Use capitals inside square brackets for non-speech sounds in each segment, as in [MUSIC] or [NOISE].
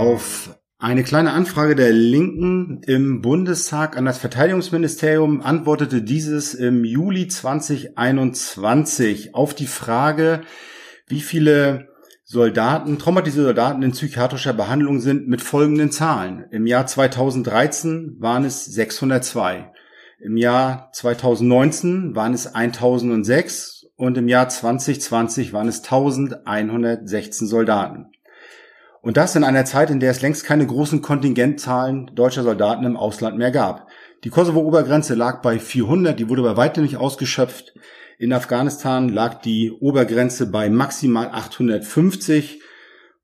Auf eine kleine Anfrage der Linken im Bundestag an das Verteidigungsministerium antwortete dieses im Juli 2021 auf die Frage, wie viele Soldaten, traumatisierte Soldaten in psychiatrischer Behandlung sind mit folgenden Zahlen. Im Jahr 2013 waren es 602. Im Jahr 2019 waren es 1006 und im Jahr 2020 waren es 1116 Soldaten. Und das in einer Zeit, in der es längst keine großen Kontingentzahlen deutscher Soldaten im Ausland mehr gab. Die Kosovo-Obergrenze lag bei 400, die wurde bei weitem nicht ausgeschöpft. In Afghanistan lag die Obergrenze bei maximal 850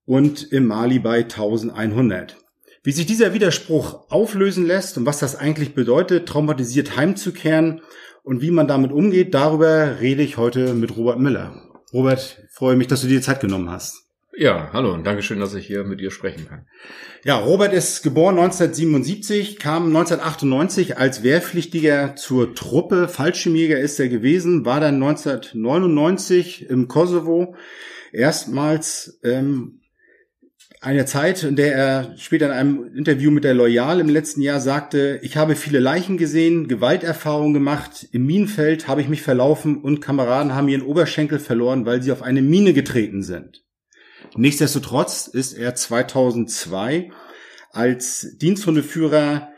und im Mali bei 1100. Wie sich dieser Widerspruch auflösen lässt und was das eigentlich bedeutet, traumatisiert heimzukehren und wie man damit umgeht, darüber rede ich heute mit Robert Müller. Robert, freue mich, dass du dir Zeit genommen hast. Ja, hallo und Dankeschön, dass ich hier mit dir sprechen kann. Ja, Robert ist geboren 1977, kam 1998 als Wehrpflichtiger zur Truppe. Fallschirmjäger ist er gewesen, war dann 1999 im Kosovo erstmals ähm, eine Zeit, in der er später in einem Interview mit der Loyal im letzten Jahr sagte, ich habe viele Leichen gesehen, Gewalterfahrungen gemacht, im Minenfeld habe ich mich verlaufen und Kameraden haben ihren Oberschenkel verloren, weil sie auf eine Mine getreten sind. Nichtsdestotrotz ist er 2002 als Diensthundeführer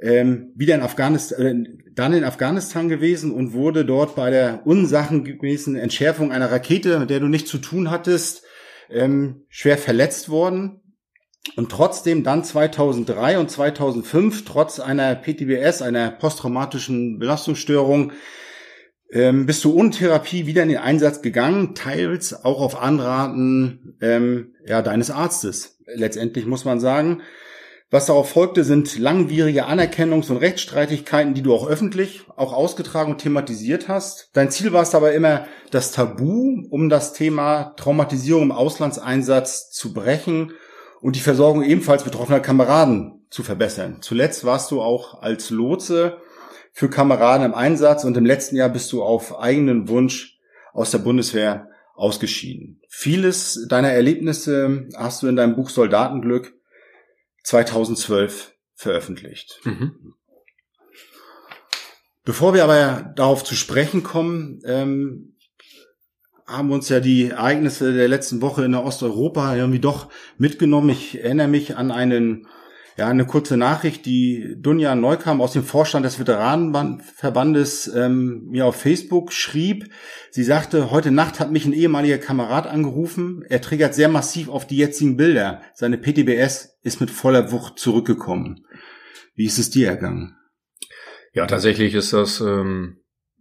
ähm, wieder in Afghanistan, äh, dann in Afghanistan gewesen und wurde dort bei der unsachengemäßen Entschärfung einer Rakete, mit der du nichts zu tun hattest, ähm, schwer verletzt worden. Und trotzdem dann 2003 und 2005, trotz einer PTBS, einer posttraumatischen Belastungsstörung, ähm, bist du ohne Therapie wieder in den Einsatz gegangen, teils auch auf Anraten ähm, ja, deines Arztes. Letztendlich muss man sagen, was darauf folgte, sind langwierige Anerkennungs- und Rechtsstreitigkeiten, die du auch öffentlich auch ausgetragen und thematisiert hast. Dein Ziel war es aber immer, das Tabu um das Thema Traumatisierung im Auslandseinsatz zu brechen und die Versorgung ebenfalls betroffener Kameraden zu verbessern. Zuletzt warst du auch als Lotse für Kameraden im Einsatz und im letzten Jahr bist du auf eigenen Wunsch aus der Bundeswehr ausgeschieden. Vieles deiner Erlebnisse hast du in deinem Buch Soldatenglück 2012 veröffentlicht. Mhm. Bevor wir aber darauf zu sprechen kommen, ähm, haben uns ja die Ereignisse der letzten Woche in der Osteuropa irgendwie doch mitgenommen. Ich erinnere mich an einen ja, eine kurze Nachricht, die Dunja Neukam aus dem Vorstand des Veteranenverbandes ähm, mir auf Facebook schrieb. Sie sagte, heute Nacht hat mich ein ehemaliger Kamerad angerufen. Er triggert sehr massiv auf die jetzigen Bilder. Seine PTBS ist mit voller Wucht zurückgekommen. Wie ist es dir ergangen? Ja, tatsächlich ist das ähm,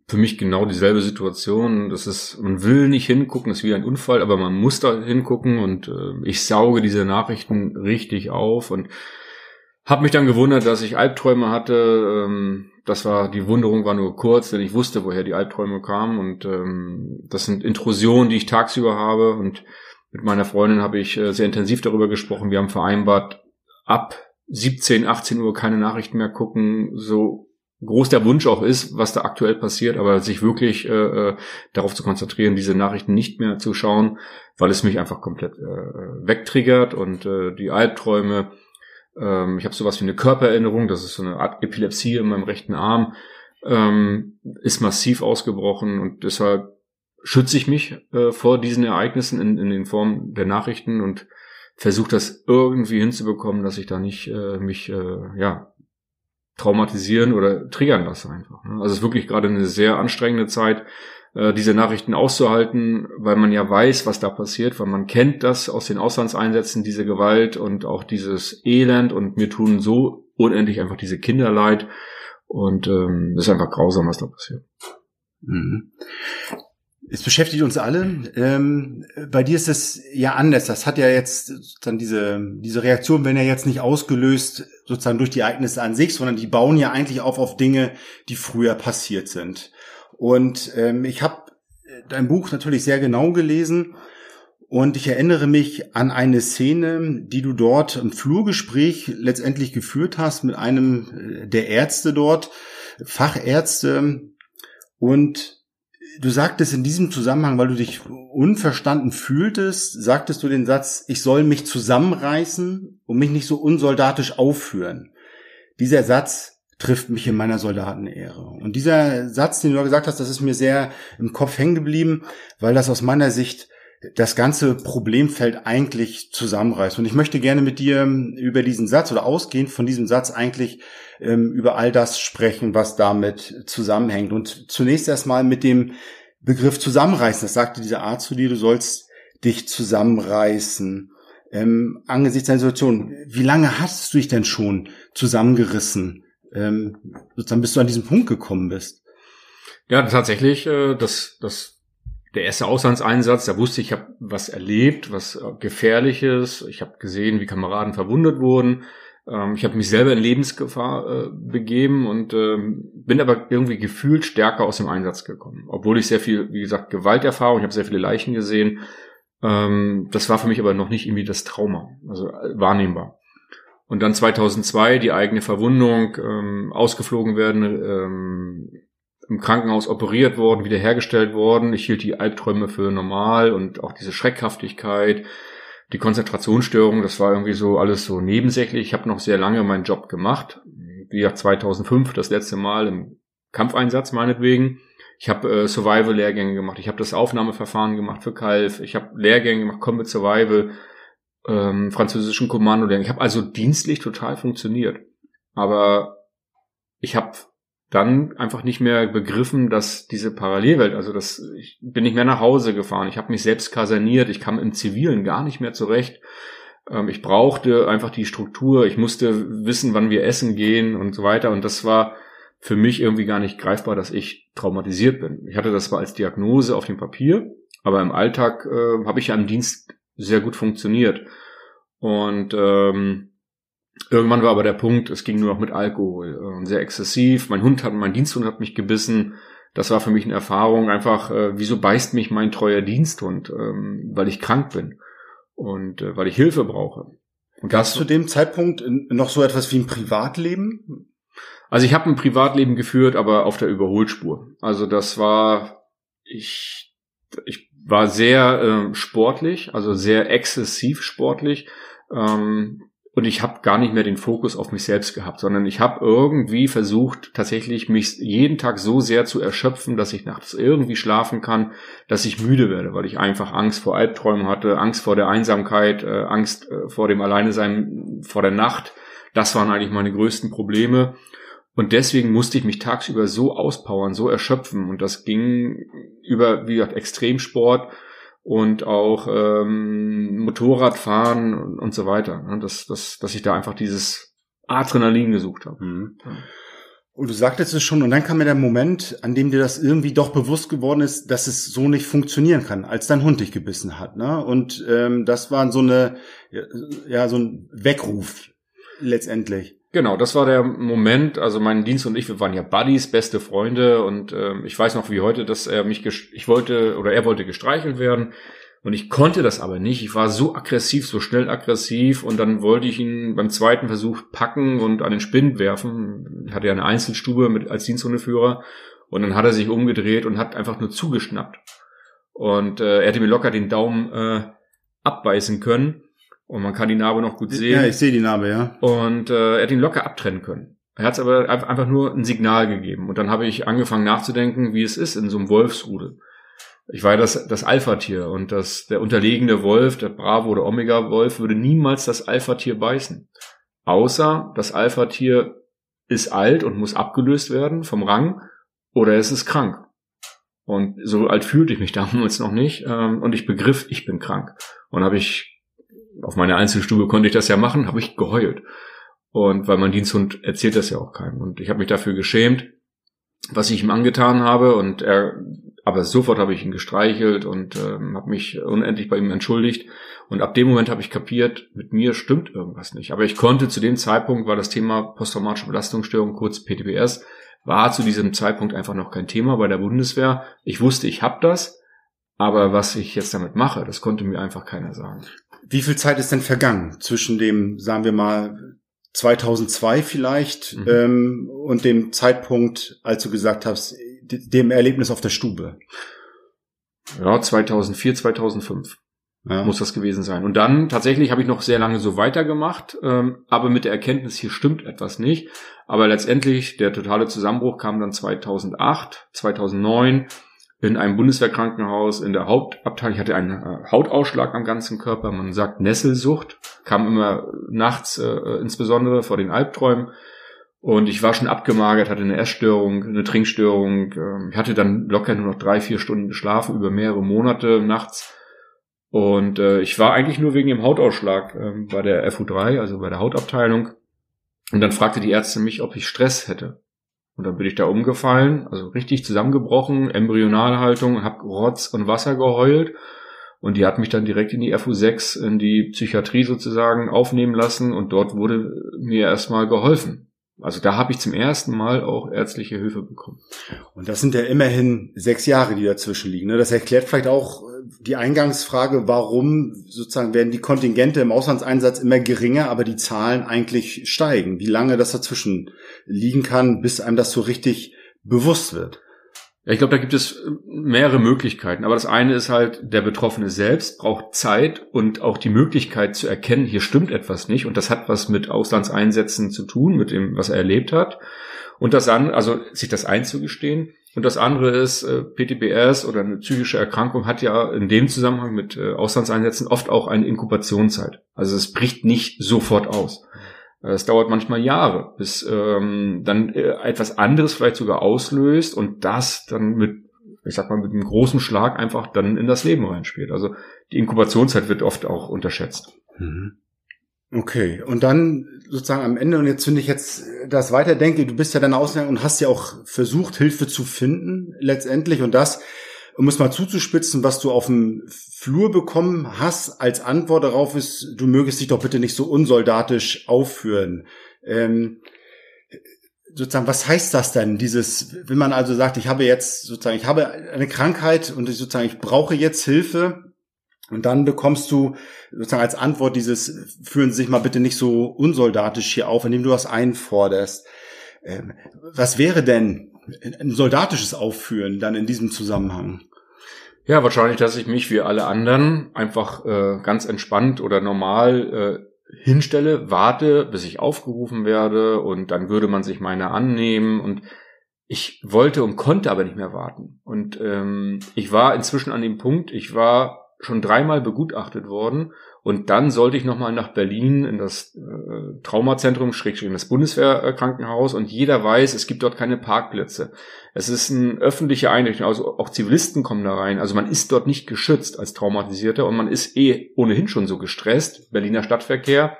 für mich genau dieselbe Situation. Das ist, man will nicht hingucken, ist wie ein Unfall, aber man muss da hingucken und äh, ich sauge diese Nachrichten richtig auf und hab mich dann gewundert, dass ich Albträume hatte. Ähm, das war, die Wunderung war nur kurz, denn ich wusste, woher die Albträume kamen. Und ähm, das sind Intrusionen, die ich tagsüber habe. Und mit meiner Freundin habe ich äh, sehr intensiv darüber gesprochen. Wir haben vereinbart, ab 17, 18 Uhr keine Nachrichten mehr gucken, so groß der Wunsch auch ist, was da aktuell passiert, aber sich wirklich äh, äh darauf zu konzentrieren, diese Nachrichten nicht mehr zu schauen, weil es mich einfach komplett äh, wegtriggert und äh, die Albträume ähm, ich habe sowas wie eine Körpererinnerung, das ist so eine Art Epilepsie in meinem rechten Arm, ähm, ist massiv ausgebrochen und deshalb schütze ich mich äh, vor diesen Ereignissen in, in den Formen der Nachrichten und versuche das irgendwie hinzubekommen, dass ich da nicht äh, mich äh, ja traumatisieren oder triggern lasse einfach. Ne? Also es ist wirklich gerade eine sehr anstrengende Zeit, äh, diese Nachrichten auszuhalten, weil man ja weiß, was da passiert, weil man kennt das aus den Auslandseinsätzen, diese Gewalt und auch dieses Elend und mir tun so unendlich einfach diese Kinder leid und ähm, ist einfach grausam, was da passiert. Mhm. Es beschäftigt uns alle. Ähm, bei dir ist es ja anders. Das hat ja jetzt sozusagen diese, diese Reaktion, wenn ja jetzt nicht ausgelöst sozusagen durch die Ereignisse an sich, sondern die bauen ja eigentlich auf auf Dinge, die früher passiert sind. Und ähm, ich habe äh, dein Buch natürlich sehr genau gelesen und ich erinnere mich an eine Szene, die du dort im Flurgespräch letztendlich geführt hast mit einem äh, der Ärzte dort, Fachärzte. Und Du sagtest in diesem Zusammenhang, weil du dich unverstanden fühltest, sagtest du den Satz, ich soll mich zusammenreißen und mich nicht so unsoldatisch aufführen. Dieser Satz trifft mich in meiner Soldatenehre. Und dieser Satz, den du da gesagt hast, das ist mir sehr im Kopf hängen geblieben, weil das aus meiner Sicht das ganze Problemfeld eigentlich zusammenreißt. Und ich möchte gerne mit dir über diesen Satz oder ausgehend von diesem Satz eigentlich ähm, über all das sprechen, was damit zusammenhängt. Und zunächst erstmal mit dem Begriff zusammenreißen. Das sagte dieser Arzt zu dir, du sollst dich zusammenreißen. Ähm, angesichts der Situation, wie lange hast du dich denn schon zusammengerissen? Ähm, sozusagen bis du an diesen Punkt gekommen bist. Ja, tatsächlich, äh, das, das der erste Auslandseinsatz, da wusste ich, ich habe was erlebt, was äh, gefährliches. Ich habe gesehen, wie Kameraden verwundet wurden. Ähm, ich habe mich selber in Lebensgefahr äh, begeben und ähm, bin aber irgendwie gefühlt stärker aus dem Einsatz gekommen. Obwohl ich sehr viel, wie gesagt, Gewalterfahrung, ich habe sehr viele Leichen gesehen. Ähm, das war für mich aber noch nicht irgendwie das Trauma, also äh, wahrnehmbar. Und dann 2002 die eigene Verwundung, ähm, ausgeflogen werden, ähm, im Krankenhaus operiert worden, wiederhergestellt worden. Ich hielt die Albträume für normal und auch diese Schreckhaftigkeit, die Konzentrationsstörung, das war irgendwie so alles so nebensächlich. Ich habe noch sehr lange meinen Job gemacht. Wie gesagt, 2005 das letzte Mal im Kampfeinsatz meinetwegen. Ich habe äh, Survival-Lehrgänge gemacht. Ich habe das Aufnahmeverfahren gemacht für Kalf. Ich habe Lehrgänge gemacht, Combat Survival, ähm, französischen Kommando. Ich habe also dienstlich total funktioniert. Aber ich habe dann einfach nicht mehr begriffen, dass diese Parallelwelt, also das, ich bin nicht mehr nach Hause gefahren, ich habe mich selbst kaserniert, ich kam im Zivilen gar nicht mehr zurecht. Ähm, ich brauchte einfach die Struktur, ich musste wissen, wann wir essen gehen und so weiter. Und das war für mich irgendwie gar nicht greifbar, dass ich traumatisiert bin. Ich hatte das zwar als Diagnose auf dem Papier, aber im Alltag äh, habe ich ja im Dienst sehr gut funktioniert. Und ähm, Irgendwann war aber der Punkt, es ging nur noch mit Alkohol, äh, sehr exzessiv. Mein Hund hat, mein Diensthund hat mich gebissen. Das war für mich eine Erfahrung, einfach, äh, wieso beißt mich mein treuer Diensthund? Ähm, weil ich krank bin und äh, weil ich Hilfe brauche. Und Gab es zu dem Zeitpunkt noch so etwas wie ein Privatleben? Also ich habe ein Privatleben geführt, aber auf der Überholspur. Also das war, ich, ich war sehr äh, sportlich, also sehr exzessiv sportlich. Ähm, und ich habe gar nicht mehr den Fokus auf mich selbst gehabt, sondern ich habe irgendwie versucht, tatsächlich mich jeden Tag so sehr zu erschöpfen, dass ich nachts irgendwie schlafen kann, dass ich müde werde, weil ich einfach Angst vor Albträumen hatte, Angst vor der Einsamkeit, äh, Angst äh, vor dem Alleinesein, vor der Nacht. Das waren eigentlich meine größten Probleme. Und deswegen musste ich mich tagsüber so auspowern, so erschöpfen. Und das ging über, wie gesagt, Extremsport und auch ähm, Motorradfahren und, und so weiter. Ne? Dass, dass, dass ich da einfach dieses Adrenalin gesucht habe. Mhm. Und du sagtest es schon, und dann kam mir der Moment, an dem dir das irgendwie doch bewusst geworden ist, dass es so nicht funktionieren kann, als dein Hund dich gebissen hat. Ne? Und ähm, das war so eine, ja, so ein Weckruf letztendlich. Genau, das war der Moment. Also mein Dienst und ich, wir waren ja Buddies, beste Freunde und ähm, ich weiß noch wie heute, dass er mich, ich wollte oder er wollte gestreichelt werden und ich konnte das aber nicht. Ich war so aggressiv, so schnell aggressiv und dann wollte ich ihn beim zweiten Versuch packen und an den Spind werfen. Ich hatte ja eine Einzelstube mit als Diensthundeführer und dann hat er sich umgedreht und hat einfach nur zugeschnappt und äh, er hätte mir locker den Daumen äh, abbeißen können. Und man kann die Narbe noch gut sehen. Ja, ich sehe die Narbe, ja. Und äh, er hat ihn locker abtrennen können. Er hat es aber einfach nur ein Signal gegeben. Und dann habe ich angefangen nachzudenken, wie es ist in so einem Wolfsrudel. Ich war ja das, das Alpha-Tier und das, der unterlegene Wolf, der Bravo- oder Omega-Wolf, würde niemals das Alpha-Tier beißen. Außer das Alpha-Tier ist alt und muss abgelöst werden vom Rang oder es ist krank. Und so alt fühlte ich mich [LAUGHS] damals noch nicht. Ähm, und ich begriff, ich bin krank. Und habe ich auf meiner Einzelstube konnte ich das ja machen, habe ich geheult. Und weil mein Diensthund erzählt das ja auch keinem. Und ich habe mich dafür geschämt, was ich ihm angetan habe. Und er, aber sofort habe ich ihn gestreichelt und ähm, habe mich unendlich bei ihm entschuldigt. Und ab dem Moment habe ich kapiert, mit mir stimmt irgendwas nicht. Aber ich konnte zu dem Zeitpunkt, war das Thema posttraumatische Belastungsstörung, kurz PTBS, war zu diesem Zeitpunkt einfach noch kein Thema bei der Bundeswehr. Ich wusste, ich habe das, aber was ich jetzt damit mache, das konnte mir einfach keiner sagen. Wie viel Zeit ist denn vergangen zwischen dem, sagen wir mal, 2002 vielleicht mhm. ähm, und dem Zeitpunkt, als du gesagt hast, dem Erlebnis auf der Stube? Ja, 2004, 2005 ja. muss das gewesen sein. Und dann tatsächlich habe ich noch sehr lange so weitergemacht, ähm, aber mit der Erkenntnis, hier stimmt etwas nicht. Aber letztendlich, der totale Zusammenbruch kam dann 2008, 2009 in einem Bundeswehrkrankenhaus in der Hauptabteilung. Ich hatte einen äh, Hautausschlag am ganzen Körper. Man sagt Nesselsucht. Kam immer nachts, äh, insbesondere vor den Albträumen. Und ich war schon abgemagert, hatte eine Essstörung, eine Trinkstörung. Äh, ich hatte dann locker nur noch drei, vier Stunden geschlafen über mehrere Monate nachts. Und äh, ich war eigentlich nur wegen dem Hautausschlag äh, bei der FU3, also bei der Hautabteilung. Und dann fragte die Ärztin mich, ob ich Stress hätte. Und dann bin ich da umgefallen, also richtig zusammengebrochen, Embryonalhaltung, hab Rotz und Wasser geheult. Und die hat mich dann direkt in die FU6, in die Psychiatrie sozusagen aufnehmen lassen. Und dort wurde mir erstmal geholfen. Also da habe ich zum ersten Mal auch ärztliche Hilfe bekommen. Und das sind ja immerhin sechs Jahre, die dazwischen liegen. Ne? Das erklärt vielleicht auch die Eingangsfrage, warum sozusagen werden die Kontingente im Auslandseinsatz immer geringer, aber die Zahlen eigentlich steigen. Wie lange das dazwischen liegen kann, bis einem das so richtig bewusst wird. Ich glaube, da gibt es mehrere Möglichkeiten. Aber das eine ist halt, der Betroffene selbst braucht Zeit und auch die Möglichkeit zu erkennen, hier stimmt etwas nicht. Und das hat was mit Auslandseinsätzen zu tun, mit dem, was er erlebt hat. Und das an, also sich das einzugestehen. Und das andere ist, äh, PTBS oder eine psychische Erkrankung hat ja in dem Zusammenhang mit äh, Auslandseinsätzen oft auch eine Inkubationszeit. Also es bricht nicht sofort aus. Es dauert manchmal Jahre, bis ähm, dann äh, etwas anderes vielleicht sogar auslöst und das dann mit, ich sag mal, mit einem großen Schlag einfach dann in das Leben reinspielt. Also die Inkubationszeit wird oft auch unterschätzt. Mhm. Okay, und dann sozusagen am Ende, und jetzt finde ich jetzt das weiterdenke, du bist ja dann ausgegangen und hast ja auch versucht, Hilfe zu finden, letztendlich, und das, um es mal zuzuspitzen, was du auf dem Flur bekommen hast, als Antwort darauf ist, du mögest dich doch bitte nicht so unsoldatisch aufführen. Ähm, sozusagen, was heißt das denn, dieses, wenn man also sagt, ich habe jetzt sozusagen, ich habe eine Krankheit und ich sozusagen, ich brauche jetzt Hilfe, und dann bekommst du sozusagen als Antwort dieses, führen Sie sich mal bitte nicht so unsoldatisch hier auf, indem du was einforderst. Ähm, was wäre denn ein soldatisches Aufführen dann in diesem Zusammenhang? Ja, wahrscheinlich, dass ich mich wie alle anderen einfach äh, ganz entspannt oder normal äh, hinstelle, warte, bis ich aufgerufen werde und dann würde man sich meine annehmen und ich wollte und konnte aber nicht mehr warten. Und ähm, ich war inzwischen an dem Punkt, ich war schon dreimal begutachtet worden und dann sollte ich nochmal nach Berlin in das äh, Traumazentrum, schrägstrich in das Bundeswehrkrankenhaus und jeder weiß, es gibt dort keine Parkplätze. Es ist eine öffentliche Einrichtung, also auch Zivilisten kommen da rein. Also man ist dort nicht geschützt als Traumatisierter und man ist eh ohnehin schon so gestresst, Berliner Stadtverkehr,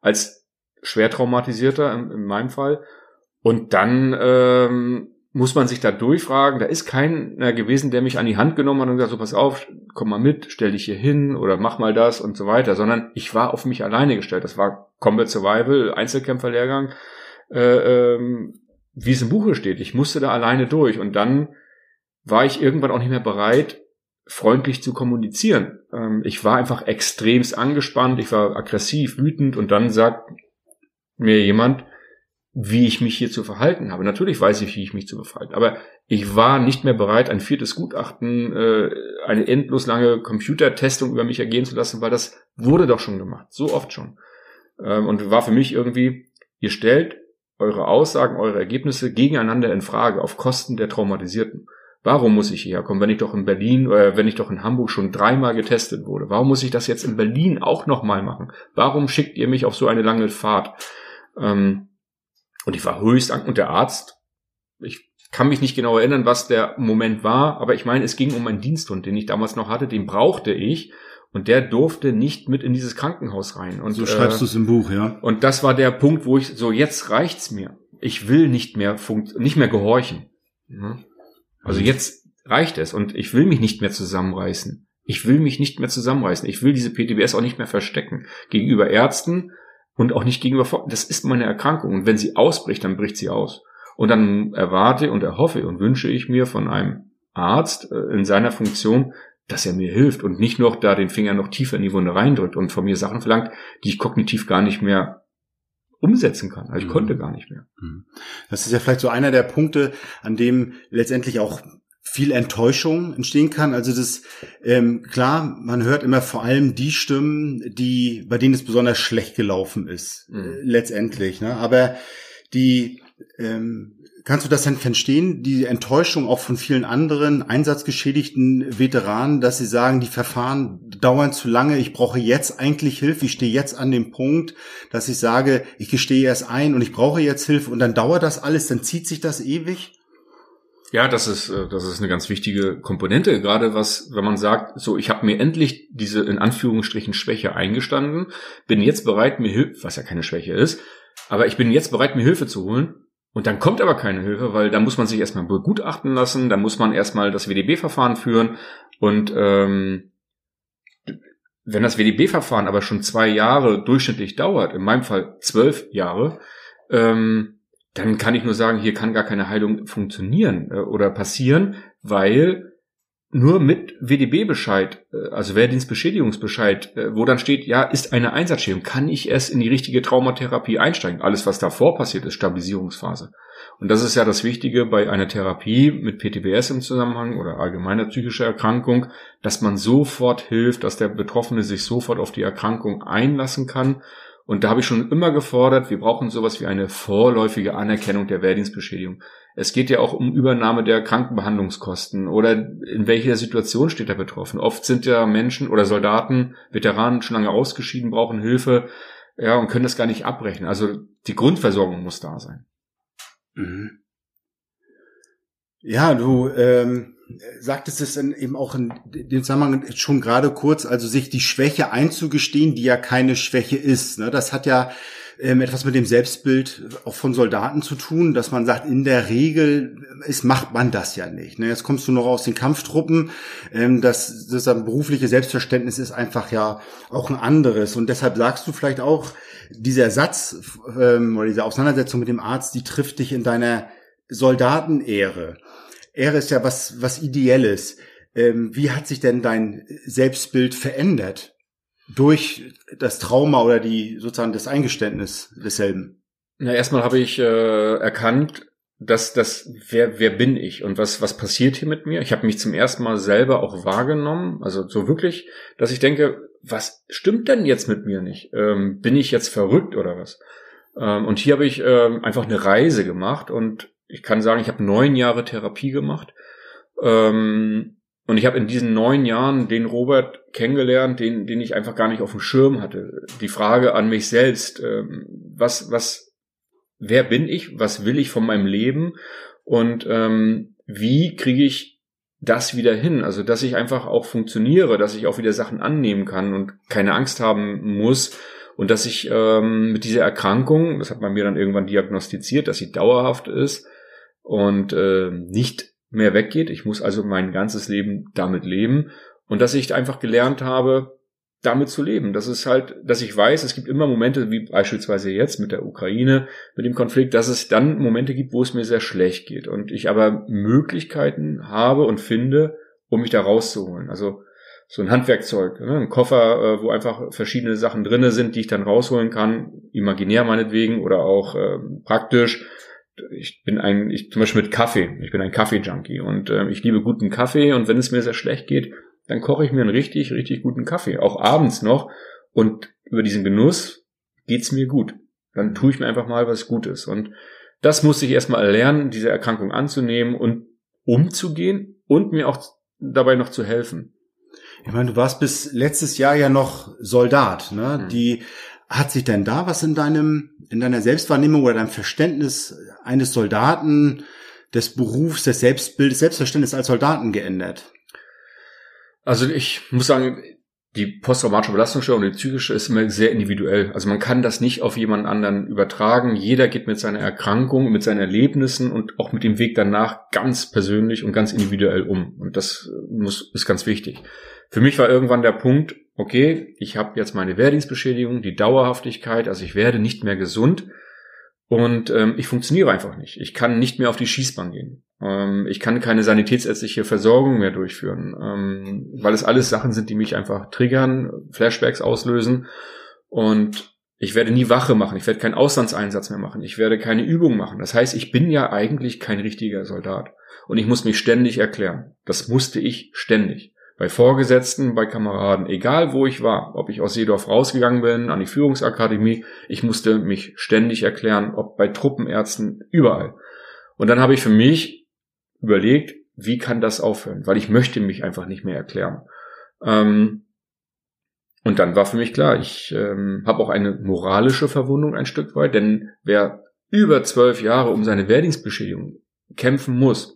als schwer traumatisierter in, in meinem Fall. Und dann ähm, muss man sich da durchfragen. Da ist keiner gewesen, der mich an die Hand genommen hat und gesagt, so pass auf, komm mal mit, stell dich hier hin oder mach mal das und so weiter, sondern ich war auf mich alleine gestellt. Das war Combat Survival, Einzelkämpferlehrgang, äh, ähm, wie es im Buche steht. Ich musste da alleine durch und dann war ich irgendwann auch nicht mehr bereit, freundlich zu kommunizieren. Ähm, ich war einfach extremst angespannt, ich war aggressiv, wütend und dann sagt mir jemand, wie ich mich hier zu verhalten habe. Natürlich weiß ich, wie ich mich zu verhalten, aber ich war nicht mehr bereit, ein viertes Gutachten, äh, eine endlos lange Computertestung über mich ergehen zu lassen, weil das wurde doch schon gemacht, so oft schon. Ähm, und war für mich irgendwie, ihr stellt eure Aussagen, eure Ergebnisse gegeneinander in Frage auf Kosten der Traumatisierten. Warum muss ich hierher kommen, wenn ich doch in Berlin oder äh, wenn ich doch in Hamburg schon dreimal getestet wurde? Warum muss ich das jetzt in Berlin auch nochmal machen? Warum schickt ihr mich auf so eine lange Fahrt? Ähm, und ich war höchst angst. Und der Arzt, ich kann mich nicht genau erinnern, was der Moment war, aber ich meine, es ging um meinen Diensthund, den ich damals noch hatte, den brauchte ich. Und der durfte nicht mit in dieses Krankenhaus rein. Und, so schreibst äh, du es im Buch, ja. Und das war der Punkt, wo ich so, jetzt reicht's mir. Ich will nicht mehr funkt, nicht mehr gehorchen. Also mhm. jetzt reicht es und ich will mich nicht mehr zusammenreißen. Ich will mich nicht mehr zusammenreißen. Ich will diese PTBS auch nicht mehr verstecken. Gegenüber Ärzten, und auch nicht gegenüber, das ist meine Erkrankung. Und wenn sie ausbricht, dann bricht sie aus. Und dann erwarte und erhoffe und wünsche ich mir von einem Arzt äh, in seiner Funktion, dass er mir hilft und nicht noch da den Finger noch tiefer in die Wunde reindrückt und von mir Sachen verlangt, die ich kognitiv gar nicht mehr umsetzen kann. Also ich mhm. konnte gar nicht mehr. Mhm. Das ist ja vielleicht so einer der Punkte, an dem letztendlich auch viel Enttäuschung entstehen kann. Also das ähm, klar, man hört immer vor allem die Stimmen, die bei denen es besonders schlecht gelaufen ist, mhm. äh, letztendlich. Ne? Aber die ähm, kannst du das denn verstehen, die Enttäuschung auch von vielen anderen einsatzgeschädigten Veteranen, dass sie sagen, die Verfahren dauern zu lange, ich brauche jetzt eigentlich Hilfe, ich stehe jetzt an dem Punkt, dass ich sage, ich gestehe erst ein und ich brauche jetzt Hilfe und dann dauert das alles, dann zieht sich das ewig? Ja, das ist, äh, das ist eine ganz wichtige Komponente, gerade was, wenn man sagt, so, ich habe mir endlich diese in Anführungsstrichen Schwäche eingestanden, bin jetzt bereit, mir Hilfe, was ja keine Schwäche ist, aber ich bin jetzt bereit, mir Hilfe zu holen. Und dann kommt aber keine Hilfe, weil da muss man sich erstmal begutachten lassen, da muss man erstmal das WDB-Verfahren führen und ähm, wenn das WDB-Verfahren aber schon zwei Jahre durchschnittlich dauert, in meinem Fall zwölf Jahre, ähm, dann kann ich nur sagen, hier kann gar keine Heilung funktionieren äh, oder passieren, weil nur mit WDB-Bescheid, äh, also Wehrdienstbeschädigungsbescheid, äh, wo dann steht, ja, ist eine Einsatzschädigung, kann ich erst in die richtige Traumatherapie einsteigen. Alles, was davor passiert, ist Stabilisierungsphase. Und das ist ja das Wichtige bei einer Therapie mit PTBS im Zusammenhang oder allgemeiner psychischer Erkrankung, dass man sofort hilft, dass der Betroffene sich sofort auf die Erkrankung einlassen kann und da habe ich schon immer gefordert, wir brauchen sowas wie eine vorläufige Anerkennung der Wehrdienstbeschädigung. Es geht ja auch um Übernahme der Krankenbehandlungskosten oder in welcher Situation steht er betroffen. Oft sind ja Menschen oder Soldaten, Veteranen schon lange ausgeschieden, brauchen Hilfe, ja, und können das gar nicht abbrechen. Also die Grundversorgung muss da sein. Mhm. Ja, du ähm, sagtest es eben auch in dem Zusammenhang schon gerade kurz, also sich die Schwäche einzugestehen, die ja keine Schwäche ist. Ne? Das hat ja ähm, etwas mit dem Selbstbild auch von Soldaten zu tun, dass man sagt, in der Regel ist, macht man das ja nicht. Ne? Jetzt kommst du noch aus den Kampftruppen, ähm, das, das berufliche Selbstverständnis ist einfach ja auch ein anderes. Und deshalb sagst du vielleicht auch, dieser Satz ähm, oder diese Auseinandersetzung mit dem Arzt, die trifft dich in deiner Soldatenehre. Ehre ist ja was, was Ideelles. Ähm, wie hat sich denn dein Selbstbild verändert durch das Trauma oder die sozusagen das Eingeständnis desselben? Na, erstmal habe ich äh, erkannt, dass das wer wer bin ich und was was passiert hier mit mir? Ich habe mich zum ersten Mal selber auch wahrgenommen, also so wirklich, dass ich denke, was stimmt denn jetzt mit mir nicht? Ähm, bin ich jetzt verrückt oder was? Ähm, und hier habe ich ähm, einfach eine Reise gemacht und ich kann sagen, ich habe neun Jahre Therapie gemacht. Ähm, und ich habe in diesen neun Jahren den Robert kennengelernt, den, den ich einfach gar nicht auf dem Schirm hatte. Die Frage an mich selbst, ähm, was, was, wer bin ich? Was will ich von meinem Leben? Und ähm, wie kriege ich das wieder hin? Also, dass ich einfach auch funktioniere, dass ich auch wieder Sachen annehmen kann und keine Angst haben muss, und dass ich ähm, mit dieser Erkrankung, das hat man mir dann irgendwann diagnostiziert, dass sie dauerhaft ist, und äh, nicht mehr weggeht. Ich muss also mein ganzes Leben damit leben und dass ich einfach gelernt habe, damit zu leben. Das ist halt, dass ich weiß, es gibt immer Momente, wie beispielsweise jetzt mit der Ukraine, mit dem Konflikt, dass es dann Momente gibt, wo es mir sehr schlecht geht und ich aber Möglichkeiten habe und finde, um mich da rauszuholen. Also so ein Handwerkzeug, ne? ein Koffer, äh, wo einfach verschiedene Sachen drinne sind, die ich dann rausholen kann, imaginär meinetwegen oder auch äh, praktisch ich bin ein, ich zum Beispiel mit Kaffee, ich bin ein Kaffee-Junkie und äh, ich liebe guten Kaffee und wenn es mir sehr schlecht geht, dann koche ich mir einen richtig, richtig guten Kaffee, auch abends noch und über diesen Genuss geht's mir gut. Dann tue ich mir einfach mal was Gutes und das musste ich erstmal lernen, diese Erkrankung anzunehmen und umzugehen und mir auch dabei noch zu helfen. Ich meine, du warst bis letztes Jahr ja noch Soldat, ne? Mhm. Die hat sich denn da was in deinem, in deiner Selbstwahrnehmung oder deinem Verständnis eines Soldaten, des Berufs, des Selbstbildes, Selbstverständnis als Soldaten geändert? Also ich muss sagen, die posttraumatische Belastungsstörung, die psychische, ist immer sehr individuell. Also man kann das nicht auf jemand anderen übertragen. Jeder geht mit seiner Erkrankung, mit seinen Erlebnissen und auch mit dem Weg danach ganz persönlich und ganz individuell um. Und das muss, ist ganz wichtig. Für mich war irgendwann der Punkt, okay, ich habe jetzt meine Wehrdienstbeschädigung, die Dauerhaftigkeit, also ich werde nicht mehr gesund und ähm, ich funktioniere einfach nicht. Ich kann nicht mehr auf die Schießbahn gehen. Ähm, ich kann keine sanitätsärztliche Versorgung mehr durchführen, ähm, weil es alles Sachen sind, die mich einfach triggern, Flashbacks auslösen und Ich werde nie Wache machen, ich werde keinen Auslandseinsatz mehr machen, ich werde keine Übung machen. Das heißt, ich bin ja eigentlich kein richtiger Soldat. Und ich muss mich ständig erklären. Das musste ich ständig. Bei Vorgesetzten, bei Kameraden, egal wo ich war, ob ich aus Seedorf rausgegangen bin, an die Führungsakademie, ich musste mich ständig erklären, ob bei Truppenärzten, überall. Und dann habe ich für mich überlegt, wie kann das aufhören? Weil ich möchte mich einfach nicht mehr erklären. Ähm, und dann war für mich klar, ich ähm, habe auch eine moralische Verwundung ein Stück weit, denn wer über zwölf Jahre um seine Wehrdienstbeschädigung kämpfen muss,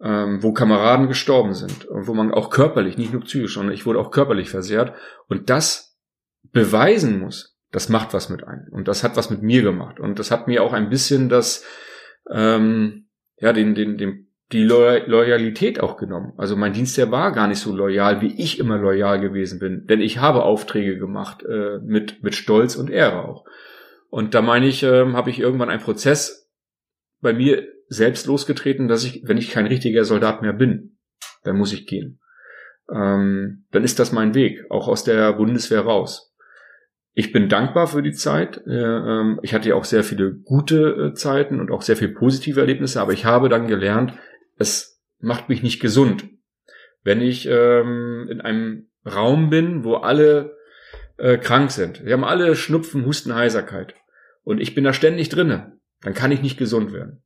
ähm, wo Kameraden gestorben sind und wo man auch körperlich, nicht nur psychisch, sondern ich wurde auch körperlich versehrt und das beweisen muss, das macht was mit einem und das hat was mit mir gemacht und das hat mir auch ein bisschen das ähm, ja den den den die Loyalität auch genommen. Also mein Dienstherr war gar nicht so loyal, wie ich immer loyal gewesen bin. Denn ich habe Aufträge gemacht äh, mit, mit Stolz und Ehre auch. Und da meine ich, äh, habe ich irgendwann einen Prozess bei mir selbst losgetreten, dass ich, wenn ich kein richtiger Soldat mehr bin, dann muss ich gehen. Ähm, dann ist das mein Weg, auch aus der Bundeswehr raus. Ich bin dankbar für die Zeit. Äh, ähm, ich hatte ja auch sehr viele gute äh, Zeiten und auch sehr viele positive Erlebnisse, aber ich habe dann gelernt, es macht mich nicht gesund. Wenn ich ähm, in einem Raum bin, wo alle äh, krank sind, wir haben alle Schnupfen, Husten, Heiserkeit und ich bin da ständig drinne, dann kann ich nicht gesund werden.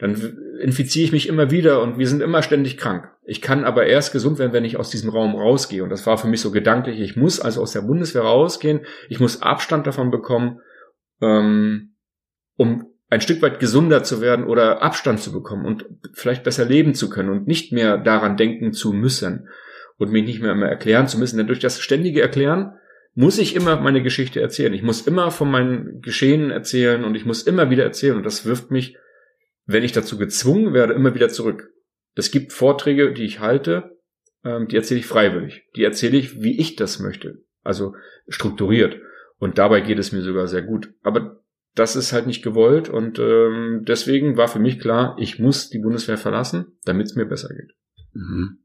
Dann infiziere ich mich immer wieder und wir sind immer ständig krank. Ich kann aber erst gesund werden, wenn ich aus diesem Raum rausgehe. Und das war für mich so gedanklich. Ich muss also aus der Bundeswehr rausgehen. Ich muss Abstand davon bekommen, ähm, um ein Stück weit gesunder zu werden oder Abstand zu bekommen und vielleicht besser leben zu können und nicht mehr daran denken zu müssen und mich nicht mehr immer erklären zu müssen. Denn durch das ständige Erklären muss ich immer meine Geschichte erzählen. Ich muss immer von meinen Geschehen erzählen und ich muss immer wieder erzählen und das wirft mich, wenn ich dazu gezwungen werde, immer wieder zurück. Es gibt Vorträge, die ich halte, ähm, die erzähle ich freiwillig. Die erzähle ich, wie ich das möchte. Also strukturiert. Und dabei geht es mir sogar sehr gut. Aber das ist halt nicht gewollt und ähm, deswegen war für mich klar, ich muss die Bundeswehr verlassen, damit es mir besser geht. Mhm.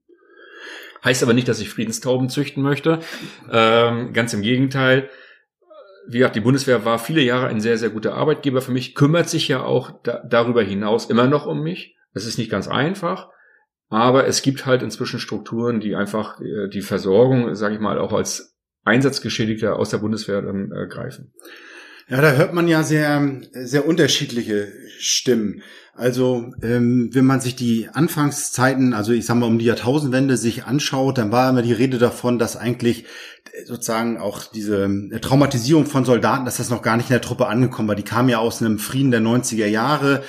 Heißt aber nicht, dass ich Friedenstauben züchten möchte. Ähm, ganz im Gegenteil. Wie gesagt, die Bundeswehr war viele Jahre ein sehr, sehr guter Arbeitgeber für mich, kümmert sich ja auch da, darüber hinaus immer noch um mich. Es ist nicht ganz einfach, aber es gibt halt inzwischen Strukturen, die einfach äh, die Versorgung, sage ich mal, auch als Einsatzgeschädigter aus der Bundeswehr dann äh, greifen. Ja, da hört man ja sehr, sehr unterschiedliche Stimmen. Also ähm, wenn man sich die Anfangszeiten, also ich sag mal um die Jahrtausendwende sich anschaut, dann war immer die Rede davon, dass eigentlich sozusagen auch diese Traumatisierung von Soldaten, dass das noch gar nicht in der Truppe angekommen war. Die kam ja aus einem Frieden der 90er Jahre.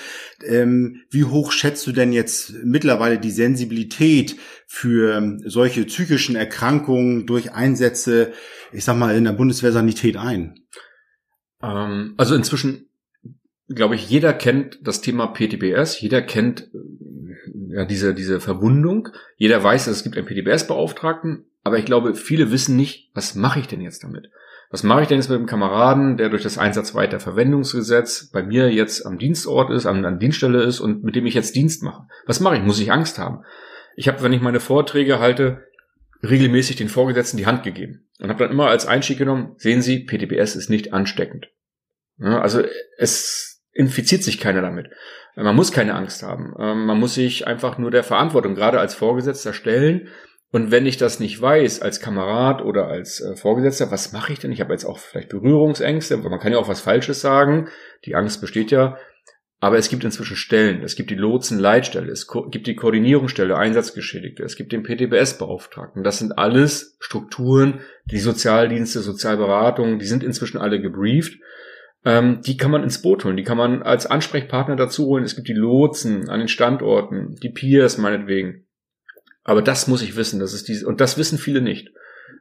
Ähm, wie hoch schätzt du denn jetzt mittlerweile die Sensibilität für solche psychischen Erkrankungen durch Einsätze, ich sag mal, in der Bundeswehrsanität ein? Ähm, also inzwischen, glaube ich, jeder kennt das Thema PTBS, jeder kennt äh, ja, diese, diese Verwundung, jeder weiß, es gibt einen PTBS-Beauftragten, aber ich glaube, viele wissen nicht, was mache ich denn jetzt damit? Was mache ich denn jetzt mit dem Kameraden, der durch das Einsatzweiterverwendungsgesetz bei mir jetzt am Dienstort ist, an, an Dienststelle ist und mit dem ich jetzt Dienst mache? Was mache ich? Muss ich Angst haben? Ich habe, wenn ich meine Vorträge halte, regelmäßig den Vorgesetzten die Hand gegeben und habe dann immer als Einstieg genommen, sehen Sie, PTBS ist nicht ansteckend. Ja, also es infiziert sich keiner damit. Man muss keine Angst haben. Ähm, man muss sich einfach nur der Verantwortung gerade als Vorgesetzter stellen. Und wenn ich das nicht weiß, als Kamerad oder als äh, Vorgesetzter, was mache ich denn? Ich habe jetzt auch vielleicht Berührungsängste, man kann ja auch was Falsches sagen. Die Angst besteht ja. Aber es gibt inzwischen Stellen. Es gibt die Lotsenleitstelle, es gibt die Koordinierungsstelle, Einsatzgeschädigte, es gibt den PTBS-Beauftragten. Das sind alles Strukturen, die Sozialdienste, Sozialberatung, die sind inzwischen alle gebrieft. Ähm, die kann man ins Boot holen, die kann man als Ansprechpartner dazu holen. Es gibt die Lotsen an den Standorten, die Peers meinetwegen. Aber das muss ich wissen, das ist diese, und das wissen viele nicht.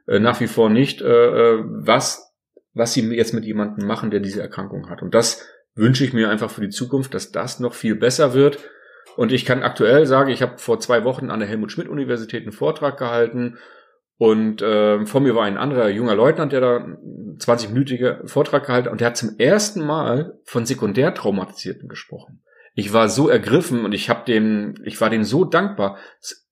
Äh, nach wie vor nicht, äh, äh was, was sie jetzt mit jemandem machen, der diese Erkrankung hat. Und das wünsche ich mir einfach für die Zukunft, dass das noch viel besser wird. Und ich kann aktuell sagen, ich habe vor zwei Wochen an der Helmut Schmidt Universität einen Vortrag gehalten und äh, vor mir war ein anderer junger Leutnant, der da 20-minütiger Vortrag gehalten hat und der hat zum ersten Mal von Sekundärtraumatisierten gesprochen. Ich war so ergriffen und ich habe dem, ich war dem so dankbar.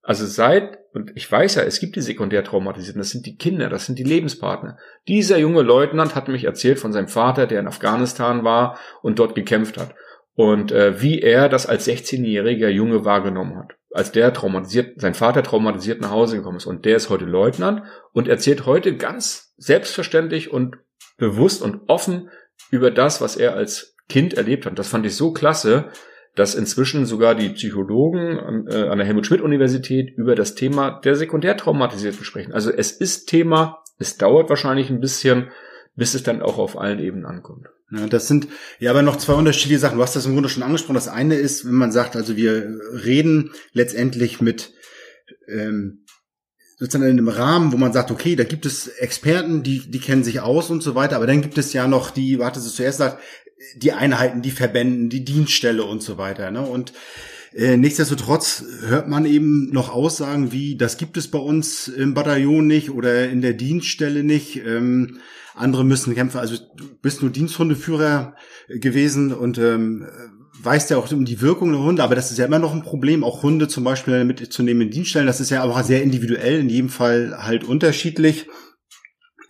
Also seit, und ich weiß ja, es gibt die Sekundärtraumatisierten, das sind die Kinder, das sind die Lebenspartner. Dieser junge Leutnant hat mich erzählt von seinem Vater, der in Afghanistan war und dort gekämpft hat. Und äh, wie er das als 16-jähriger Junge wahrgenommen hat. Als der traumatisiert, sein Vater traumatisiert nach Hause gekommen ist. Und der ist heute Leutnant und erzählt heute ganz selbstverständlich und bewusst und offen über das, was er als Kind erlebt hat. Das fand ich so klasse, dass inzwischen sogar die Psychologen an, äh, an der Helmut-Schmidt-Universität über das Thema der Sekundärtraumatisierten sprechen. Also es ist Thema, es dauert wahrscheinlich ein bisschen, bis es dann auch auf allen Ebenen ankommt. Ja, das sind ja aber noch zwei unterschiedliche Sachen. Du hast das im Grunde schon angesprochen. Das eine ist, wenn man sagt, also wir reden letztendlich mit ähm, sozusagen in einem Rahmen, wo man sagt, okay, da gibt es Experten, die, die kennen sich aus und so weiter, aber dann gibt es ja noch die, warte, es zuerst sagt, die Einheiten, die Verbänden, die Dienststelle und so weiter. Ne? Und äh, nichtsdestotrotz hört man eben noch Aussagen wie, das gibt es bei uns im Bataillon nicht oder in der Dienststelle nicht. Ähm, andere müssen kämpfen. Also du bist nur Diensthundeführer gewesen und ähm, weißt ja auch um die Wirkung der Hunde, aber das ist ja immer noch ein Problem, auch Hunde zum Beispiel mitzunehmen in Dienststellen. Das ist ja auch sehr individuell, in jedem Fall halt unterschiedlich.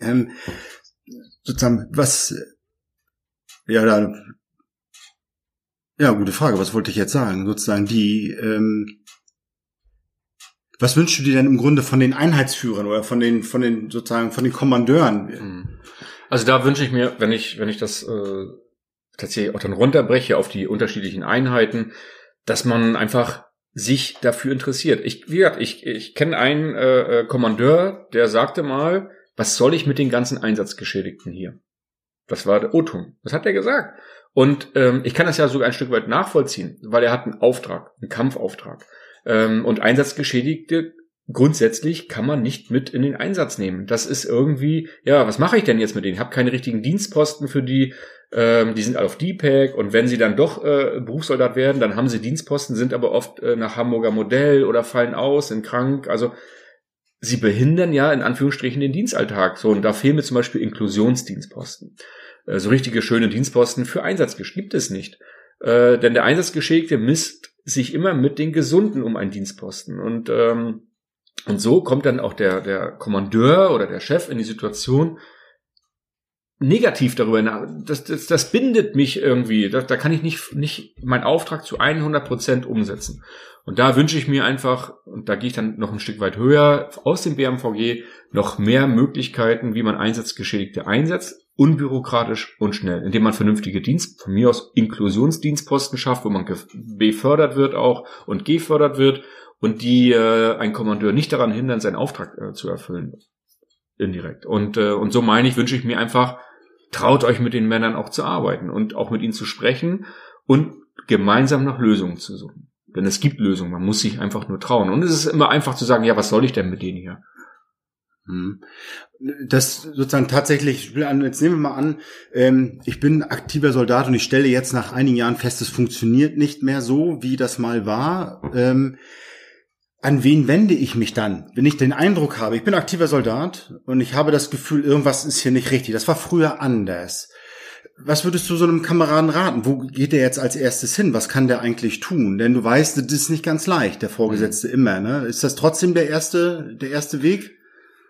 Ähm, sozusagen, was ja, da, ja, gute Frage. Was wollte ich jetzt sagen? Sozusagen die, ähm, was wünschst du dir denn im Grunde von den Einheitsführern oder von den, von den sozusagen von den Kommandeuren? Hm. Also da wünsche ich mir, wenn ich, wenn ich das äh, tatsächlich auch dann runterbreche auf die unterschiedlichen Einheiten, dass man einfach sich dafür interessiert. Ich, wie gesagt, ich, ich kenne einen äh, äh Kommandeur, der sagte mal, was soll ich mit den ganzen Einsatzgeschädigten hier? Das war der Otum. Das hat er gesagt. Und ähm, ich kann das ja sogar ein Stück weit nachvollziehen, weil er hat einen Auftrag, einen Kampfauftrag. Ähm, und Einsatzgeschädigte grundsätzlich kann man nicht mit in den Einsatz nehmen. Das ist irgendwie, ja, was mache ich denn jetzt mit denen? Ich habe keine richtigen Dienstposten für die, ähm, die sind alle auf DPAC und wenn sie dann doch äh, Berufssoldat werden, dann haben sie Dienstposten, sind aber oft äh, nach Hamburger Modell oder fallen aus, sind krank. Also sie behindern ja in Anführungsstrichen den Dienstalltag. So, und da fehlen mir zum Beispiel Inklusionsdienstposten. Äh, so richtige schöne Dienstposten für Einsatzgeschädigte gibt es nicht. Äh, denn der Einsatzgeschädigte misst sich immer mit den Gesunden um einen Dienstposten. Und, ähm, und so kommt dann auch der, der Kommandeur oder der Chef in die Situation, negativ darüber nach. Das, das, das bindet mich irgendwie. Da, da kann ich nicht, nicht meinen Auftrag zu 100 Prozent umsetzen. Und da wünsche ich mir einfach, und da gehe ich dann noch ein Stück weit höher, aus dem BMVG noch mehr Möglichkeiten, wie man Einsatzgeschädigte einsetzt, unbürokratisch und schnell, indem man vernünftige Dienst, von mir aus Inklusionsdienstposten schafft, wo man befördert wird auch und gefördert wird und die äh, ein Kommandeur nicht daran hindern, seinen Auftrag äh, zu erfüllen. Indirekt. Und, äh, und so meine ich, wünsche ich mir einfach, traut euch mit den Männern auch zu arbeiten und auch mit ihnen zu sprechen und gemeinsam nach Lösungen zu suchen. Denn es gibt Lösungen, man muss sich einfach nur trauen. Und es ist immer einfach zu sagen, ja, was soll ich denn mit denen hier? Hm. Das sozusagen tatsächlich, jetzt nehmen wir mal an, ähm, ich bin aktiver Soldat und ich stelle jetzt nach einigen Jahren fest, es funktioniert nicht mehr so, wie das mal war. Ähm, an wen wende ich mich dann, wenn ich den Eindruck habe, ich bin aktiver Soldat und ich habe das Gefühl, irgendwas ist hier nicht richtig. Das war früher anders was würdest du so einem Kameraden raten? Wo geht der jetzt als erstes hin? Was kann der eigentlich tun? Denn du weißt, das ist nicht ganz leicht, der Vorgesetzte mhm. immer. Ne? Ist das trotzdem der erste, der erste Weg?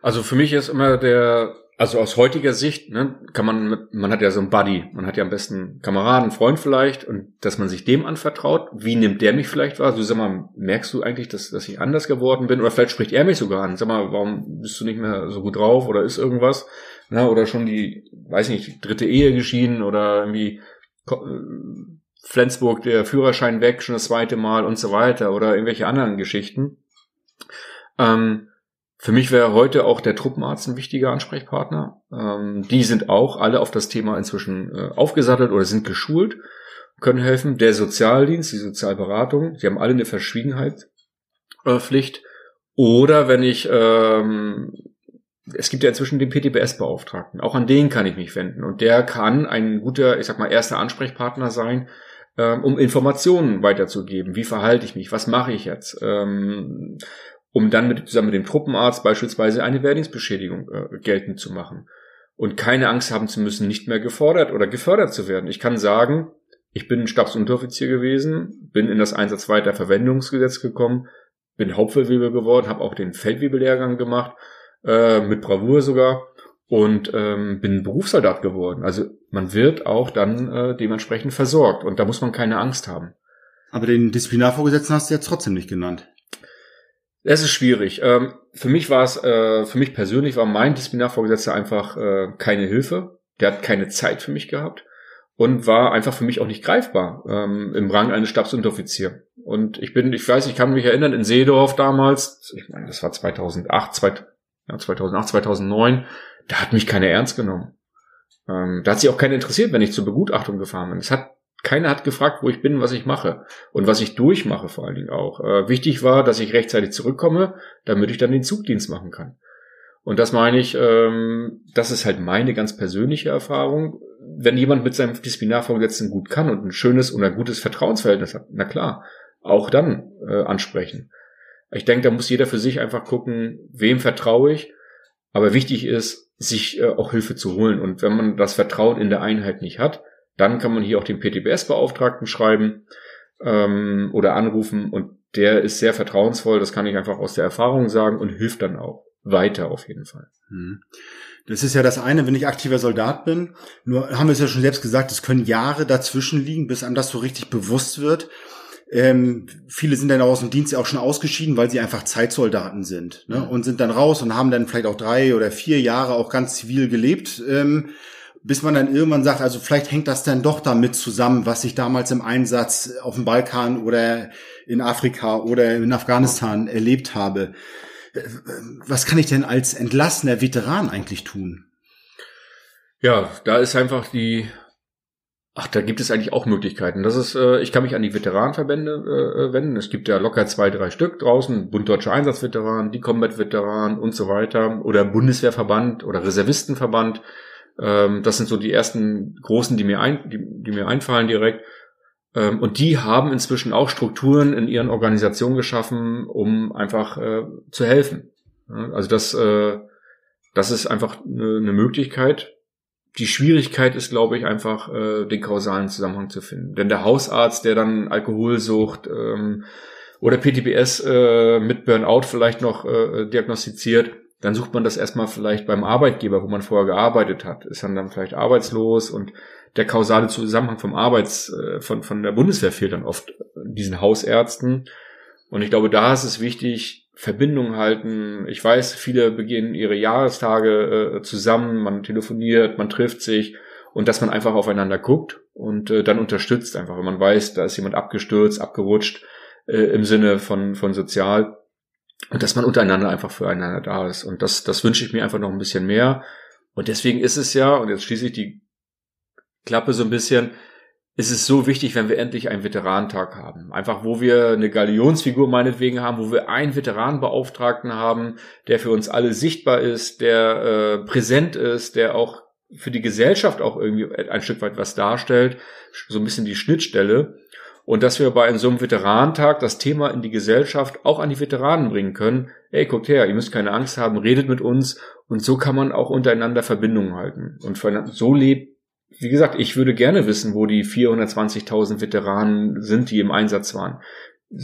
Also für mich ist immer der, also aus heutiger Sicht, ne, kann man, man hat ja so einen Buddy, man hat ja am besten Kameraden, Freund vielleicht, und dass man sich dem anvertraut. Wie nimmt der mich vielleicht wahr? Du sag mal, merkst du eigentlich, dass, dass ich anders geworden bin? Oder vielleicht spricht er mich sogar an. Sag mal, warum bist du nicht mehr so gut drauf? Oder ist irgendwas? ne, oder schon die, weiß nicht, dritte Ehe geschieden oder irgendwie äh, Flensburg, der Führerschein weg, schon das zweite Mal und so weiter oder irgendwelche anderen Geschichten. Ähm, für mich wäre heute auch der Truppenarzt ein wichtiger Ansprechpartner. Ähm, die sind auch alle auf das Thema inzwischen äh, aufgesattelt oder sind geschult, können helfen. Der Sozialdienst, die Sozialberatung, die haben alle eine Verschwiegenheitspflicht. Oder wenn ich ähm, es gibt ja inzwischen den PTBS-Beauftragten. Auch an den kann ich mich wenden. Und der kann ein guter, ich sag mal, erster Ansprechpartner sein, ähm, um Informationen weiterzugeben. Wie verhalte ich mich? Was mache ich jetzt? Ähm, um dann mit, zusammen mit dem Truppenarzt beispielsweise eine Wehrdienstbeschädigung äh, geltend zu machen. Und keine Angst haben zu müssen, nicht mehr gefordert oder gefördert zu werden. Ich kann sagen, ich bin Stabsunteroffizier gewesen, bin in das Einsatzweiterverwendungsgesetz gekommen, bin Hauptfeldwebel geworden, habe auch den Feldwebellehrgang gemacht, äh, mit Bravour sogar und ähm, bin Berufssoldat geworden. Also man wird auch dann äh, dementsprechend versorgt und da muss man keine Angst haben. Aber den Disziplinarvorgesetzten hast du jetzt trotzdem nicht genannt. Es ist schwierig. Ähm, für mich war es, äh, für mich persönlich war mein Disziplinarvorgesetzter einfach äh, keine Hilfe. Der hat keine Zeit für mich gehabt und war einfach für mich auch nicht greifbar ähm, im Rang eines Stabsunteroffizier. Und ich bin, ich weiß, ich kann mich erinnern, in Seedorf damals, ich meine, das war 2008, 2008 ja, 2008, 2009, da hat mich keiner ernst genommen. Ähm, da hat sich auch keiner interessiert, wenn ich zur Begutachtung gefahren bin. Es hat keiner hat gefragt, wo ich bin, was ich mache und was ich durchmache vor allen Dingen auch. Äh, wichtig war, dass ich rechtzeitig zurückkomme, damit ich dann den Zugdienst machen kann. Und das meine ich, ähm, das ist halt meine ganz persönliche Erfahrung. Wenn jemand mit seinem Disziplinarvorgesetzten gut kann und ein schönes oder gutes Vertrauensverhältnis hat, na klar, auch dann äh, ansprechen. Ich denke, da muss jeder für sich einfach gucken, wem vertraue ich. Aber wichtig ist, sich äh, auch Hilfe zu holen. Und wenn man das Vertrauen in der Einheit nicht hat, dann kann man hier auch den PTBS-Beauftragten schreiben ähm, oder anrufen und der ist sehr vertrauensvoll, das kann ich einfach aus der Erfahrung sagen und hilft dann auch weiter auf jeden Fall. Hm. Das ist ja das eine, wenn ich aktiver Soldat bin. Nur haben wir es ja schon selbst gesagt, es können Jahre dazwischen liegen, bis einem das so richtig bewusst wird. Ähm, viele sind dann aus dem Dienst auch schon ausgeschieden, weil sie einfach Zeitsoldaten sind ne? und sind dann raus und haben dann vielleicht auch drei oder vier Jahre auch ganz zivil gelebt. Ähm, bis man dann irgendwann sagt, also vielleicht hängt das dann doch damit zusammen, was ich damals im Einsatz auf dem Balkan oder in Afrika oder in Afghanistan erlebt habe. Was kann ich denn als entlassener Veteran eigentlich tun? Ja, da ist einfach die, ach, da gibt es eigentlich auch Möglichkeiten. Das ist, äh, ich kann mich an die Veteranenverbände äh, wenden. Es gibt ja locker zwei, drei Stück draußen, Bund Deutscher Einsatzveteran, die Combat-Veteran und so weiter oder Bundeswehrverband oder Reservistenverband. Ähm, das sind so die ersten großen, die mir, ein, die, die mir einfallen direkt. Ähm, und die haben inzwischen auch Strukturen in ihren Organisationen geschaffen, um einfach äh, zu helfen. Ja, also das, äh, das ist einfach eine, eine Möglichkeit. Die Schwierigkeit ist, glaube ich, einfach äh, den kausalen Zusammenhang zu finden. Denn der Hausarzt, der dann Alkoholsucht ähm, oder PTBS äh, mit Burnout vielleicht noch äh, diagnostiziert, dann sucht man das erstmal vielleicht beim Arbeitgeber, wo man vorher gearbeitet hat, ist dann dann vielleicht arbeitslos und der kausale Zusammenhang vom Arbeits, äh, von, von der Bundeswehr fehlt dann oft diesen Hausärzten. Und ich glaube, da ist es wichtig, Verbindung halten. Ich weiß, viele beginnen ihre Jahrestage äh, zusammen, man telefoniert, man trifft sich und dass man einfach aufeinander guckt und äh, dann unterstützt einfach, wenn man weiß, da ist jemand abgestürzt, abgerutscht äh, im Sinne von, von sozial und dass man untereinander einfach füreinander da ist. Und das, das wünsche ich mir einfach noch ein bisschen mehr. Und deswegen ist es ja, und jetzt schließe ich die Klappe so ein bisschen, ist es so wichtig, wenn wir endlich einen Veteranentag haben. Einfach, wo wir eine Galionsfigur meinetwegen haben, wo wir einen Veteranenbeauftragten haben, der für uns alle sichtbar ist, der äh, präsent ist, der auch für die Gesellschaft auch irgendwie ein Stück weit was darstellt, so ein bisschen die Schnittstelle und dass wir bei so einem Veteranentag das Thema in die Gesellschaft auch an die Veteranen bringen können. Ey, guckt her, ihr müsst keine Angst haben, redet mit uns und so kann man auch untereinander Verbindungen halten. Und so lebt, wie gesagt, ich würde gerne wissen, wo die 420.000 Veteranen sind, die im Einsatz waren.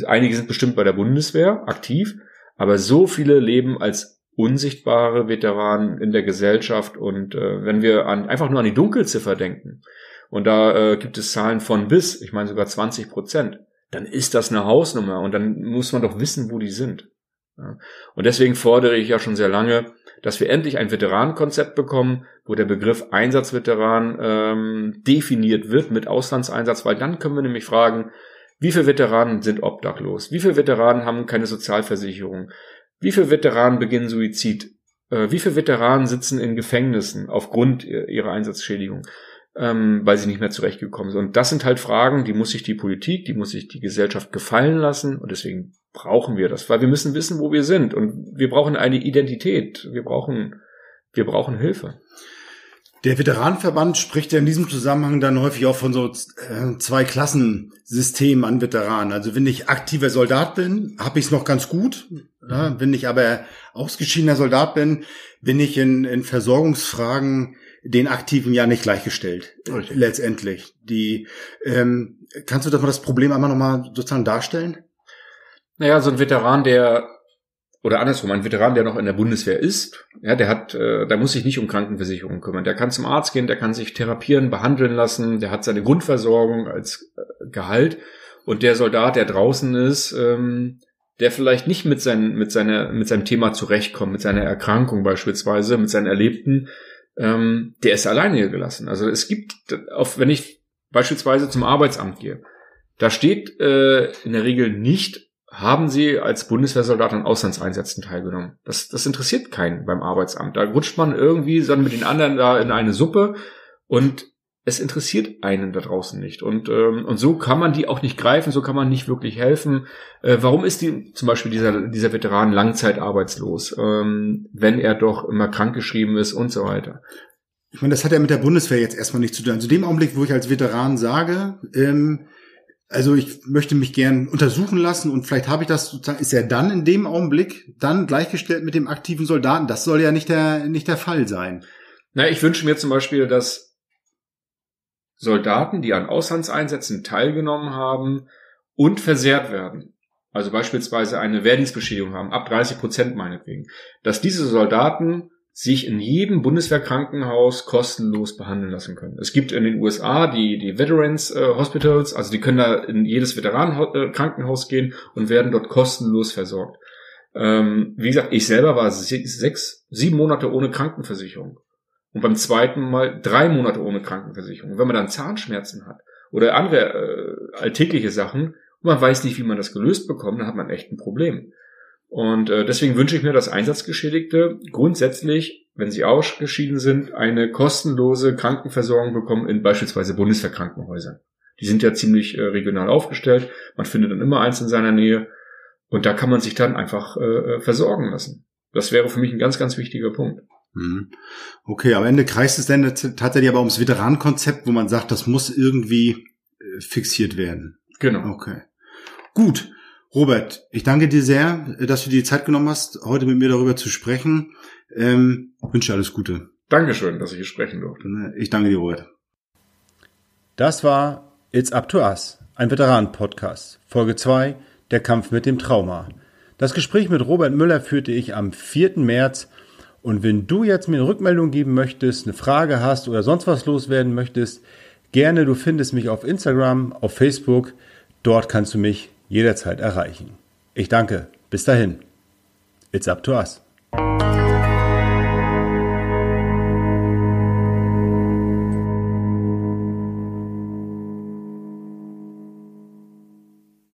Einige sind bestimmt bei der Bundeswehr aktiv, aber so viele leben als unsichtbare Veteranen in der Gesellschaft und äh, wenn wir an, einfach nur an die Dunkelziffer denken, und da äh, gibt es Zahlen von bis, ich meine sogar 20 Prozent, dann ist das eine Hausnummer und dann muss man doch wissen, wo die sind. Ja. Und deswegen fordere ich ja schon sehr lange, dass wir endlich ein Veteranenkonzept bekommen, wo der Begriff Einsatzveteran ähm, definiert wird mit Auslandseinsatz, weil dann können wir nämlich fragen, wie viele Veteranen sind obdachlos? Wie viele Veteranen haben keine Sozialversicherung? Wie viele Veteranen beginnen Suizid? Äh, wie viele Veteranen sitzen in Gefängnissen aufgrund ihrer Einsatzschädigung? Ähm, weil sie nicht mehr zurechtgekommen sind. Und das sind halt Fragen, die muss sich die Politik, die muss sich die Gesellschaft gefallen lassen und deswegen brauchen wir das, weil wir müssen wissen, wo wir sind und wir brauchen eine Identität, wir brauchen, wir brauchen Hilfe. Der Veteranenverband spricht ja in diesem Zusammenhang dann häufig auch von so äh, zwei Klassensystemen an Veteranen. Also wenn ich aktiver Soldat bin, habe ich es noch ganz gut. Ja, wenn ich aber ausgeschiedener Soldat bin, bin ich in, in Versorgungsfragen den Aktiven ja nicht gleichgestellt. Okay. Letztendlich. Die, ähm, kannst du das mal das Problem einmal nochmal sozusagen darstellen? Naja, so ein Veteran, der oder andersrum, ein Veteran, der noch in der Bundeswehr ist, ja, der hat, äh, der muss sich nicht um Krankenversicherung kümmern. Der kann zum Arzt gehen, der kann sich therapieren, behandeln lassen, der hat seine Grundversorgung als äh, Gehalt. Und der Soldat, der draußen ist, ähm, der vielleicht nicht mit, sein, mit, seiner, mit seinem Thema zurechtkommt, mit seiner Erkrankung beispielsweise, mit seinen Erlebten, ähm, der ist alleine gelassen. Also es gibt, auf, wenn ich beispielsweise zum Arbeitsamt gehe, da steht äh, in der Regel nicht haben Sie als Bundeswehrsoldat an Auslandseinsätzen teilgenommen? Das, das interessiert keinen beim Arbeitsamt. Da rutscht man irgendwie dann mit den anderen da in eine Suppe und es interessiert einen da draußen nicht. Und, ähm, und so kann man die auch nicht greifen, so kann man nicht wirklich helfen. Äh, warum ist die zum Beispiel dieser, dieser Veteran langzeitarbeitslos, ähm, wenn er doch immer krankgeschrieben ist und so weiter? Ich meine, das hat ja mit der Bundeswehr jetzt erstmal nichts zu tun. Also dem Augenblick, wo ich als Veteran sage, ähm, also ich möchte mich gern untersuchen lassen und vielleicht habe ich das sozusagen, ist er dann in dem Augenblick dann gleichgestellt mit dem aktiven Soldaten. Das soll ja nicht der, nicht der Fall sein. Na, ich wünsche mir zum Beispiel, dass Soldaten, die an Auslandseinsätzen teilgenommen haben und versehrt werden, also beispielsweise eine Wehrdienstbeschädigung haben, ab 30 Prozent meinetwegen, dass diese Soldaten sich in jedem Bundeswehrkrankenhaus kostenlos behandeln lassen können. Es gibt in den USA die, die Veterans äh, Hospitals, also die können da in jedes Veteranenkrankenhaus gehen und werden dort kostenlos versorgt. Ähm, wie gesagt, ich selber war sechs, sieben Monate ohne Krankenversicherung. Und beim zweiten Mal drei Monate ohne Krankenversicherung. Wenn man dann Zahnschmerzen hat oder andere äh, alltägliche Sachen und man weiß nicht, wie man das gelöst bekommt, dann hat man echt ein Problem. Und äh, deswegen wünsche ich mir, dass Einsatzgeschädigte grundsätzlich, wenn sie ausgeschieden sind, eine kostenlose Krankenversorgung bekommen in beispielsweise Bundeswehrkrankenhäusern. Die sind ja ziemlich äh, regional aufgestellt. Man findet dann immer eins in seiner Nähe. Und da kann man sich dann einfach äh, äh versorgen lassen. Das wäre für mich ein ganz, ganz wichtiger Punkt. Mhm. Okay, am Ende kreist es dann tatsächlich aber ums Veteranenkonzept, wo man sagt, das muss irgendwie äh, fixiert werden. Genau. Okay. Gut. Robert, ich danke dir sehr, dass du dir die Zeit genommen hast, heute mit mir darüber zu sprechen. Ähm, wünsche alles Gute. Dankeschön, dass ich hier sprechen durfte. Ich danke dir, Robert. Das war It's Up to Us, ein Veteranen-Podcast. Folge 2, der Kampf mit dem Trauma. Das Gespräch mit Robert Müller führte ich am 4. März. Und wenn du jetzt mir eine Rückmeldung geben möchtest, eine Frage hast oder sonst was loswerden möchtest, gerne, du findest mich auf Instagram, auf Facebook. Dort kannst du mich jederzeit erreichen. Ich danke. Bis dahin. It's up to us.